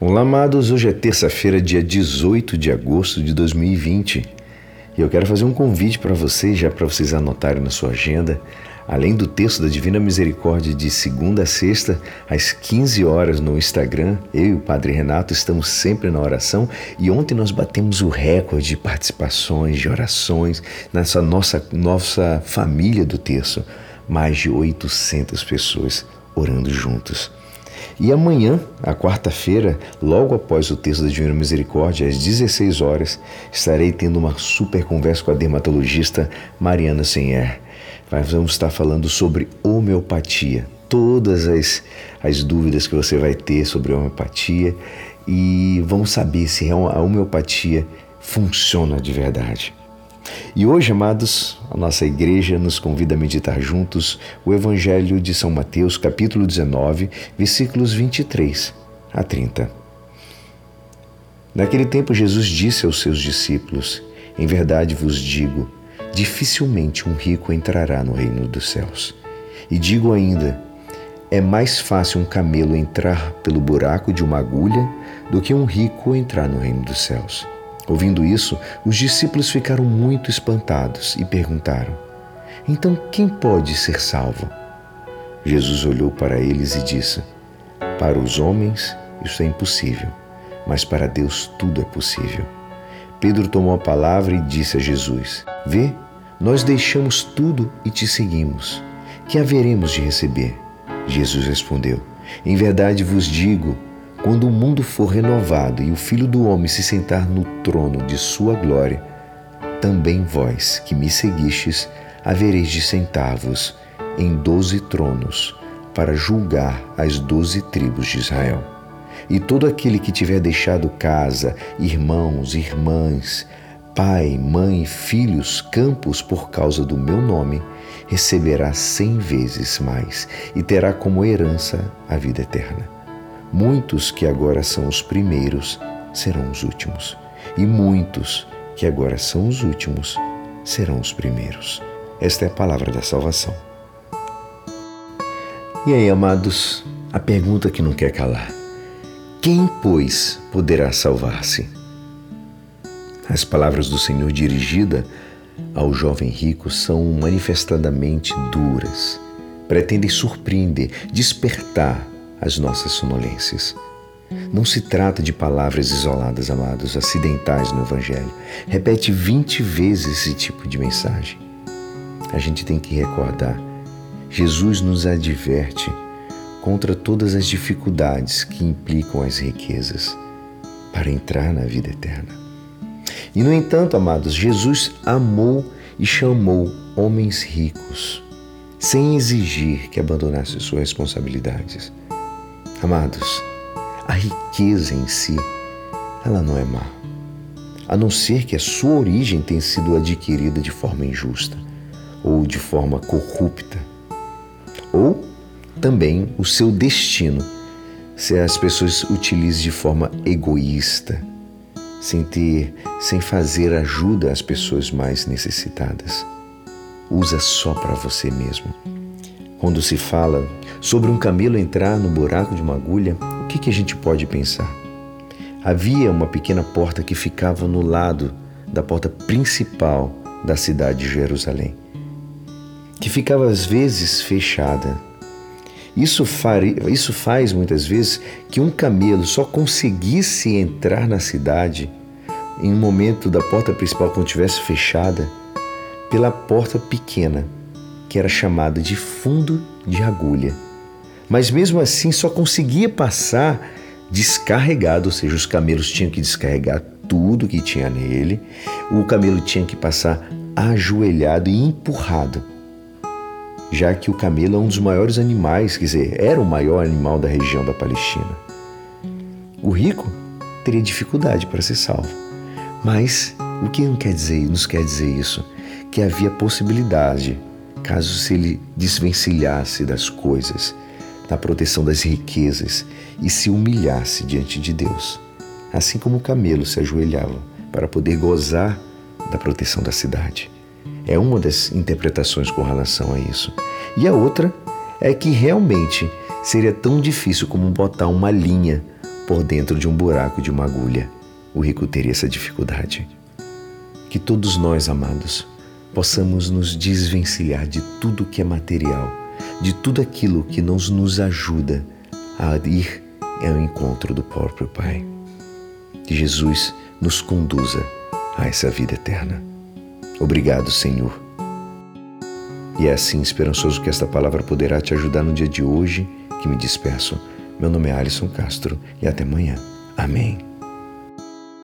Olá, amados. Hoje é terça-feira, dia 18 de agosto de 2020. E eu quero fazer um convite para vocês, já para vocês anotarem na sua agenda. Além do texto da Divina Misericórdia de segunda a sexta, às 15 horas no Instagram, eu e o Padre Renato estamos sempre na oração e ontem nós batemos o recorde de participações, de orações nessa nossa, nossa família do terço. Mais de 800 pessoas orando juntos. E amanhã, a quarta-feira, logo após o texto da Divina Misericórdia, às 16 horas, estarei tendo uma super conversa com a dermatologista Mariana Senher. Vamos estar falando sobre homeopatia, todas as, as dúvidas que você vai ter sobre homeopatia e vamos saber se a homeopatia funciona de verdade. E hoje, amados, a nossa igreja nos convida a meditar juntos o Evangelho de São Mateus, capítulo 19, versículos 23 a 30. Naquele tempo, Jesus disse aos seus discípulos: Em verdade vos digo, dificilmente um rico entrará no reino dos céus. E digo ainda: é mais fácil um camelo entrar pelo buraco de uma agulha do que um rico entrar no reino dos céus. Ouvindo isso, os discípulos ficaram muito espantados e perguntaram: Então quem pode ser salvo? Jesus olhou para eles e disse: Para os homens isso é impossível, mas para Deus tudo é possível. Pedro tomou a palavra e disse a Jesus: Vê, nós deixamos tudo e te seguimos. Que haveremos de receber? Jesus respondeu: Em verdade vos digo, quando o mundo for renovado e o Filho do Homem se sentar no trono de sua glória, também vós que me seguistes havereis de sentar-vos em doze tronos para julgar as doze tribos de Israel. E todo aquele que tiver deixado casa, irmãos, irmãs, pai, mãe, filhos, campos por causa do meu nome, receberá cem vezes mais e terá como herança a vida eterna. Muitos que agora são os primeiros serão os últimos, e muitos que agora são os últimos serão os primeiros. Esta é a palavra da salvação. E aí, amados, a pergunta que não quer calar: quem, pois, poderá salvar-se? As palavras do Senhor dirigida ao jovem rico são manifestadamente duras, pretendem surpreender, despertar as nossas sonolências. Não se trata de palavras isoladas, amados, acidentais no Evangelho. Repete 20 vezes esse tipo de mensagem. A gente tem que recordar: Jesus nos adverte contra todas as dificuldades que implicam as riquezas para entrar na vida eterna. E, no entanto, amados, Jesus amou e chamou homens ricos, sem exigir que abandonassem suas responsabilidades. Amados, a riqueza em si, ela não é má, a não ser que a sua origem tenha sido adquirida de forma injusta ou de forma corrupta, ou também o seu destino, se as pessoas utilizam de forma egoísta, sem ter, sem fazer ajuda às pessoas mais necessitadas. Usa só para você mesmo. Quando se fala sobre um camelo entrar no buraco de uma agulha, o que, que a gente pode pensar? Havia uma pequena porta que ficava no lado da porta principal da cidade de Jerusalém, que ficava às vezes fechada. Isso, isso faz muitas vezes que um camelo só conseguisse entrar na cidade em um momento da porta principal quando estivesse fechada pela porta pequena que era chamada de fundo de agulha. Mas mesmo assim só conseguia passar descarregado, ou seja, os camelos tinham que descarregar tudo que tinha nele, o camelo tinha que passar ajoelhado e empurrado, já que o camelo é um dos maiores animais, quer dizer, era o maior animal da região da Palestina. O rico teria dificuldade para ser salvo. Mas o que não quer dizer, nos quer dizer isso? Que havia possibilidade caso se ele desvencilhasse das coisas, da proteção das riquezas e se humilhasse diante de Deus, assim como o camelo se ajoelhava para poder gozar da proteção da cidade. É uma das interpretações com relação a isso. E a outra é que realmente seria tão difícil como botar uma linha por dentro de um buraco de uma agulha, o rico teria essa dificuldade. Que todos nós, amados, possamos nos desvencilhar de tudo que é material, de tudo aquilo que não nos ajuda a ir ao encontro do próprio Pai. Que Jesus nos conduza a essa vida eterna. Obrigado, Senhor. E é assim esperançoso que esta palavra poderá te ajudar no dia de hoje que me despeço. Meu nome é Alisson Castro e até amanhã. Amém.